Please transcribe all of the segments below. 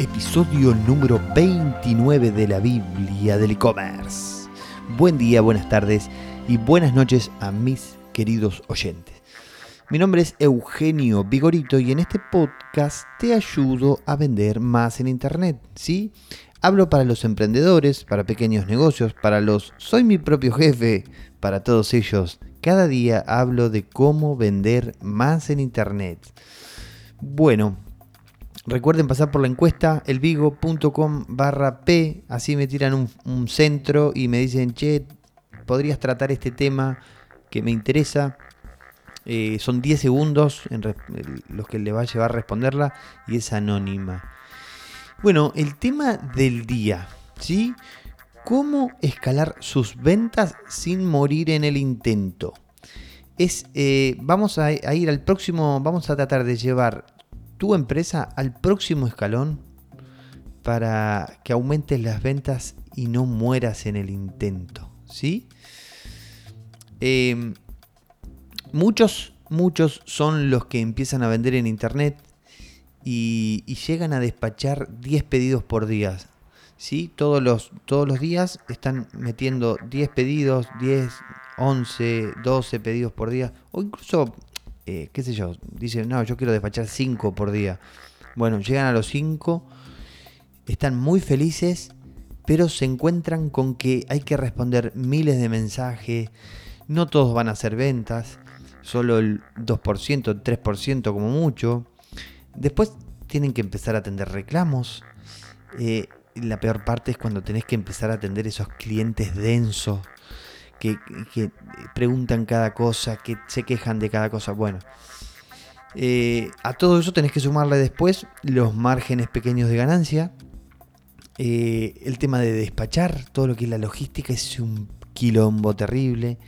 Episodio número 29 de la Biblia del e-commerce. Buen día, buenas tardes y buenas noches a mis queridos oyentes. Mi nombre es Eugenio Vigorito y en este podcast te ayudo a vender más en Internet, ¿sí? Hablo para los emprendedores, para pequeños negocios, para los soy mi propio jefe, para todos ellos. Cada día hablo de cómo vender más en Internet. Bueno, recuerden pasar por la encuesta elvigo.com barra P, así me tiran un, centro y me dicen, che, podrías tratar este tema que me interesa. Eh, son 10 segundos los que le va a llevar a responderla y es anónima. Bueno, el tema del día, ¿sí? ¿Cómo escalar sus ventas sin morir en el intento? Es, eh, vamos a, ir al próximo, vamos a tratar de llevar tu empresa al próximo escalón para que aumentes las ventas y no mueras en el intento, ¿sí? Em, muchos, muchos son los que empiezan a vender en internet y, llegan a despachar 10 pedidos por día. ¿sí? Todos, los, todos los días están metiendo 10 pedidos, 10, 11, 12 pedidos por día, o incluso, eh, qué sé yo, dicen, no, yo quiero despachar 5 por día. Bueno, llegan a los 5, están muy felices, pero se encuentran con que hay que responder miles de mensajes, no todos van a hacer ventas, solo el 2%, el 3% como mucho. Después tienen que empezar a atender reclamos. Eh, la peor parte es cuando tenés que empezar a atender esos clientes densos que, preguntan cada cosa, que se quejan de cada cosa. Bueno, eh, a todo eso tenés que sumarle después los márgenes pequeños de ganancia. Eh, el tema de despachar, todo lo que es la logística es un quilombo terrible.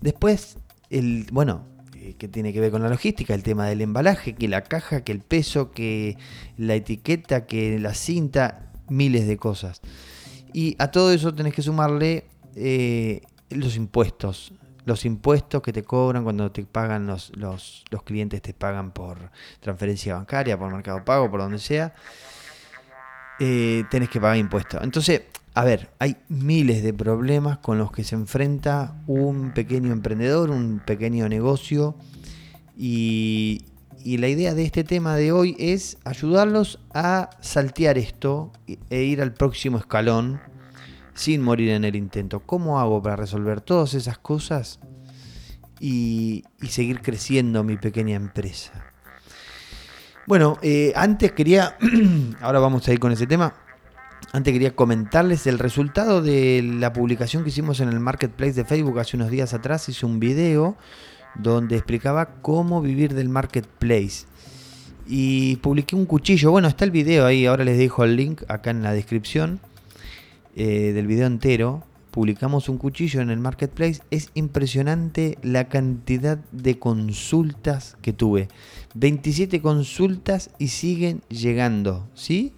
Después, el, bueno, que tiene que ver con la logística, el tema del embalaje, que la caja, que el peso, que la etiqueta, que la cinta, miles de cosas. Y a todo eso tenés que sumarle eh, los impuestos. Los impuestos que te cobran cuando te pagan los, los, los clientes, te pagan por transferencia bancaria, por mercado pago, por donde sea. Eh, tenés que pagar impuestos. Entonces, a ver, hay miles de problemas con los que se enfrenta un pequeño emprendedor, un pequeño negocio. Y, la idea de este tema de hoy es ayudarlos a saltear esto e ir al próximo escalón sin morir en el intento. ¿Cómo hago para resolver todas esas cosas y, seguir creciendo mi pequeña empresa? Bueno, eh, antes quería, ahora vamos a ir con ese tema antes quería comentarles el resultado de la publicación que hicimos en el marketplace de Facebook hace unos días atrás. Hice un video donde explicaba cómo vivir del marketplace. Y publiqué un cuchillo. Bueno, está el video ahí. Ahora les dejo el link acá en la descripción eh, del video entero. Publicamos un cuchillo en el marketplace. Es impresionante la cantidad de consultas que tuve. 27 consultas y siguen llegando. ¿Sí?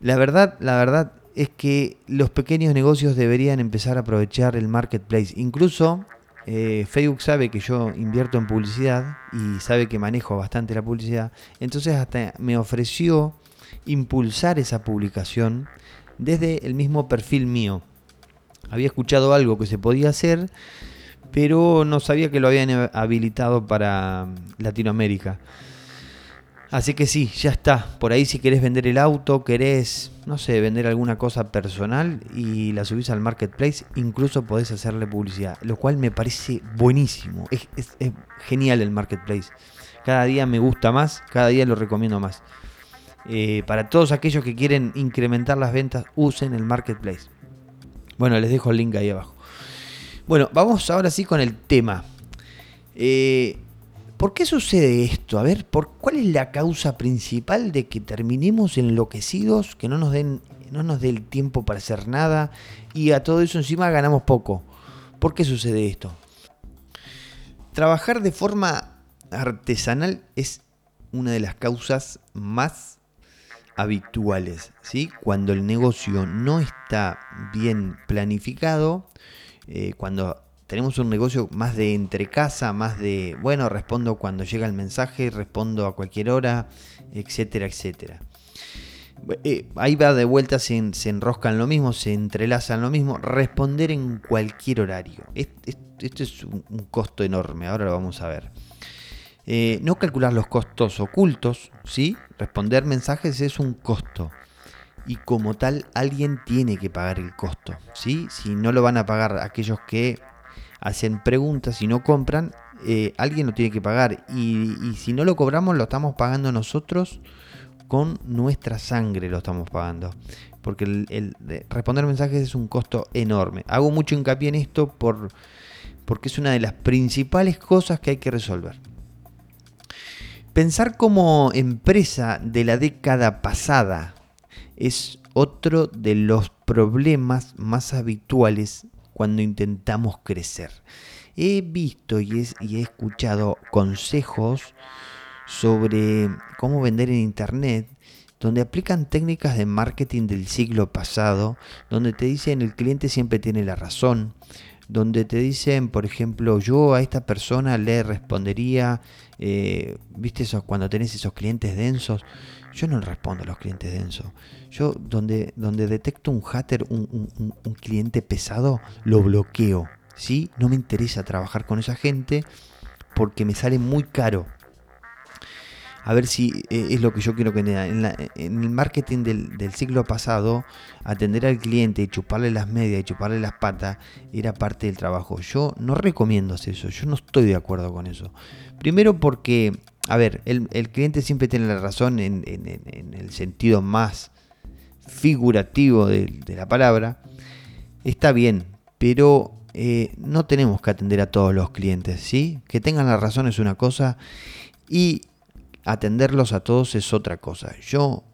La verdad, la verdad es que los pequeños negocios deberían empezar a aprovechar el marketplace. Incluso eh, Facebook sabe que yo invierto en publicidad y sabe que manejo bastante la publicidad. Entonces hasta me ofreció impulsar esa publicación desde el mismo perfil mío. Había escuchado algo que se podía hacer, pero no sabía que lo habían habilitado para Latinoamérica. Así que sí, ya está. Por ahí si querés vender el auto, querés, no sé, vender alguna cosa personal y la subís al marketplace, incluso podés hacerle publicidad. Lo cual me parece buenísimo. Es, genial el marketplace. Cada día me gusta más, cada día lo recomiendo más. Eh, para todos aquellos que quieren incrementar las ventas, usen el marketplace. Bueno, les dejo el link ahí abajo. Bueno, vamos ahora sí con el tema. Eh, ¿Por qué sucede esto? A ver, ¿por ¿cuál es la causa principal de que terminemos enloquecidos, que no nos den no nos dé el tiempo para hacer nada y a todo eso encima ganamos poco? ¿Por qué sucede esto? Trabajar de forma artesanal es una de las causas más habituales, ¿sí? Cuando el negocio no está bien planificado, eh, cuando tenemos un negocio más de entre casa, más de, bueno, respondo cuando llega el mensaje, respondo a cualquier hora, etcétera, etcétera. eh, ahí va de vuelta, se, enroscan lo mismo, se entrelazan lo mismo. Responder en cualquier horario. Esto es un, costo enorme, ahora lo vamos a ver. Eh, no calcular los costos ocultos, ¿sí? Responder mensajes es un costo. Y como tal, alguien tiene que pagar el costo, ¿sí? Si no lo van a pagar aquellos que hacen preguntas y no compran, eh, alguien lo tiene que pagar. Y, si no lo cobramos, lo estamos pagando nosotros con nuestra sangre lo estamos pagando. Porque el, responder mensajes es un costo enorme. Hago mucho hincapié en esto por, porque es una de las principales cosas que hay que resolver. Pensar como empresa de la década pasada es otro de los problemas más habituales cuando intentamos crecer. He visto y he escuchado consejos sobre cómo vender en Internet, donde aplican técnicas de marketing del siglo pasado, donde te dicen el cliente siempre tiene la razón, donde te dicen, por ejemplo, yo a esta persona le respondería, eh, viste eso, cuando tenés esos clientes densos, yo no respondo a los clientes densos. Yo donde, donde detecto un hater, un, un cliente pesado, lo bloqueo. ¿sí? No me interesa trabajar con esa gente porque me sale muy caro a ver si eh, es lo que yo quiero que en, el marketing del, siglo pasado, atender al cliente y chuparle las medias y chuparle las patas era parte del trabajo. Yo no recomiendo hacer eso, yo no estoy de acuerdo con eso. Primero porque, a ver, el, cliente siempre tiene la razón en, el sentido más figurativo de, la palabra. Está bien, pero eh, no tenemos que atender a todos los clientes, ¿sí? Que tengan la razón es una y atenderlos a todos es otra cosa. Yo,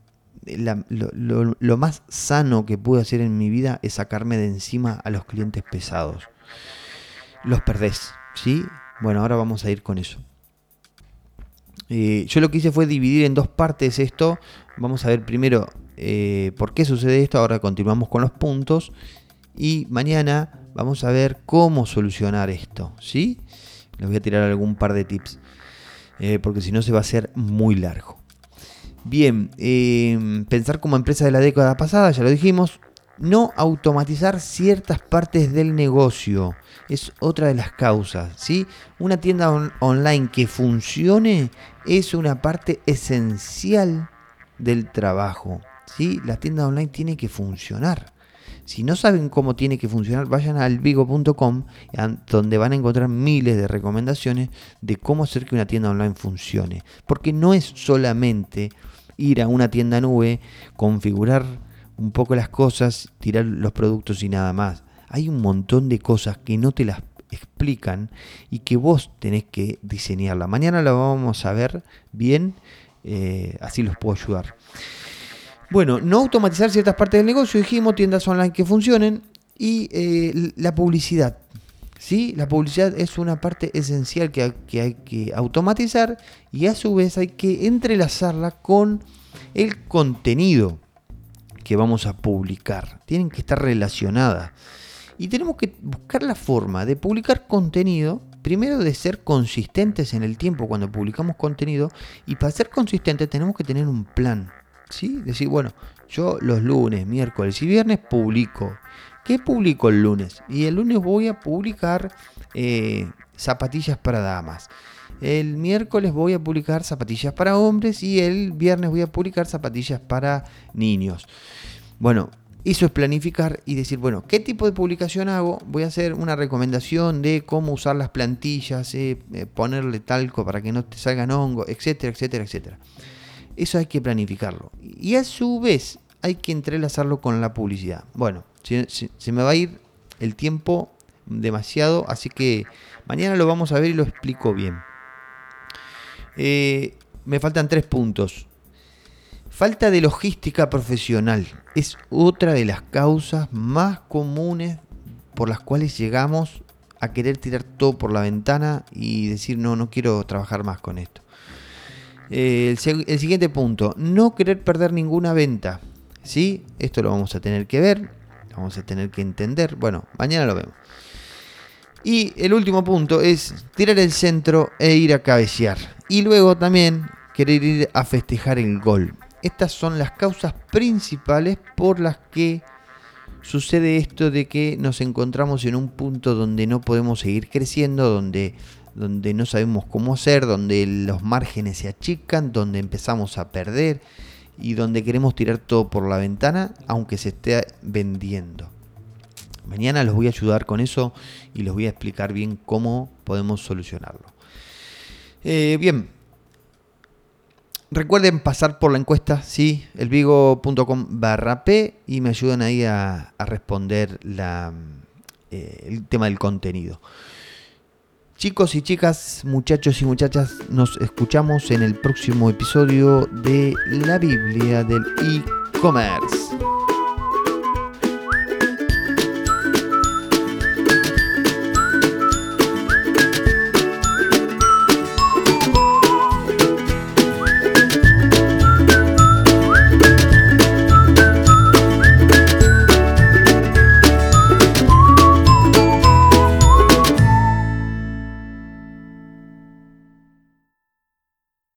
lo, más sano que pude hacer en mi vida es sacarme de encima a los clientes pesados. Los perdés, ¿sí? Bueno, ahora vamos a ir con eso. Eh, yo lo que hice fue dividir en dos partes esto. Vamos a ver primero eh, por qué sucede esto. Ahora continuamos con los puntos. Y mañana vamos a ver cómo solucionar esto. ¿sí? Les voy a tirar algún par de tips. Eh, porque si no se va a hacer muy largo. Bien, em, pensar como empresa de la década pasada, ya lo dijimos, no automatizar ciertas partes del negocio es otra de las causas. ¿sí? Una tienda online que funcione es una parte esencial del trabajo. ¿sí? La tienda online tiene que funcionar. Si no saben cómo tiene que funcionar, vayan al vigo.com, donde van a encontrar miles de recomendaciones de cómo hacer que una tienda online funcione. Porque no es solamente ir a una tienda nube, configurar un poco las cosas, tirar los productos y nada más. Hay un montón de cosas que no te las explican y que vos tenés que diseñarla. Mañana la vamos a ver bien, eh, así los puedo ayudar. Bueno, no automatizar ciertas partes del negocio, dijimos, tiendas online que funcionen y eh, la publicidad. ¿sí? La publicidad es una parte esencial que, hay que automatizar y a su vez hay que entrelazarla con el contenido que vamos a publicar. Tienen que estar relacionadas. Y tenemos que buscar la forma de publicar contenido, primero de ser consistentes en el tiempo cuando publicamos contenido, y para ser consistentes tenemos que tener un plan. ¿Sí? Decir, bueno, yo los lunes, miércoles y viernes publico. ¿Qué publico el lunes? Y el lunes voy a publicar eh, zapatillas para damas. El miércoles voy a publicar zapatillas para hombres y el viernes voy a publicar zapatillas para niños. Bueno, eso es planificar y decir, bueno, ¿qué tipo de publicación hago? Voy a hacer una recomendación de cómo usar las plantillas, eh, eh, ponerle talco para que no te salgan hongos, etcétera, etcétera, etcétera. Eso hay que planificarlo. Y a su vez hay que entrelazarlo con la publicidad. Bueno, se, me va a ir el tiempo demasiado, así que mañana lo vamos a ver y lo explico bien. Eh, me faltan tres puntos. Falta de logística profesional es otra de las causas más comunes por las cuales llegamos a querer tirar todo por la ventana y decir no, no quiero trabajar más con esto. Eh, el, siguiente punto, no querer perder ninguna venta. ¿Sí? Esto lo vamos a tener que ver, vamos a tener que entender. Bueno, mañana lo vemos. Y el último punto es tirar el centro e ir a cabecear. Y luego también querer ir a festejar el gol. estas son las causas principales por las que sucede esto de que nos encontramos en un punto donde no podemos seguir creciendo, donde, donde no sabemos cómo hacer, donde los márgenes se achican, donde empezamos a perder y donde queremos tirar todo por la ventana, aunque se esté vendiendo. Mañana los voy a ayudar con eso y les voy a explicar bien cómo podemos solucionarlo. Eh, bien, recuerden pasar por la encuesta, sí, elvigo.com barra P y me ayudan ahí a, responder eh, el tema del contenido. Chicos y chicas, muchachos y muchachas, nos escuchamos en el próximo episodio de la Biblia del e-commerce.